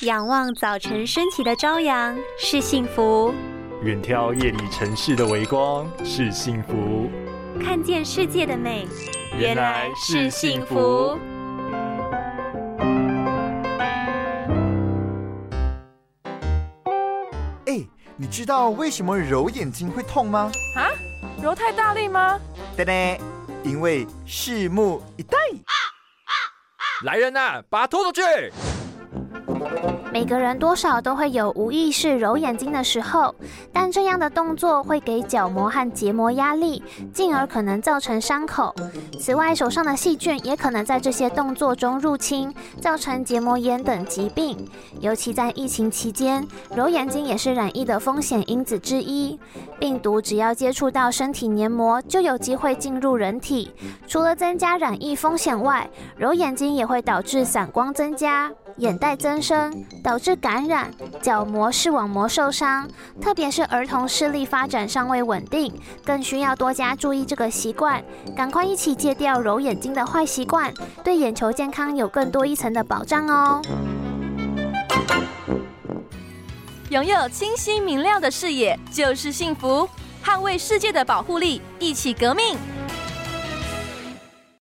仰望早晨升起的朝阳是幸福，远眺夜里城市的微光是幸福，看见世界的美原来是幸福。哎，你知道为什么揉眼睛会痛吗？啊，揉太大力吗？对对，因为拭目以待。来人呐，把他拖出去！每个人多少都会有无意识揉眼睛的时候，但这样的动作会给角膜和结膜压力，进而可能造成伤口。此外，手上的细菌也可能在这些动作中入侵，造成结膜炎等疾病。尤其在疫情期间，揉眼睛也是染疫的风险因子之一。病毒只要接触到身体黏膜，就有机会进入人体。除了增加染疫风险外，揉眼睛也会导致散光增加。眼袋增生导致感染、角膜、视网膜受伤，特别是儿童视力发展尚未稳定，更需要多加注意这个习惯。赶快一起戒掉揉眼睛的坏习惯，对眼球健康有更多一层的保障哦！拥有清晰明亮的视野就是幸福，捍卫世界的保护力，一起革命。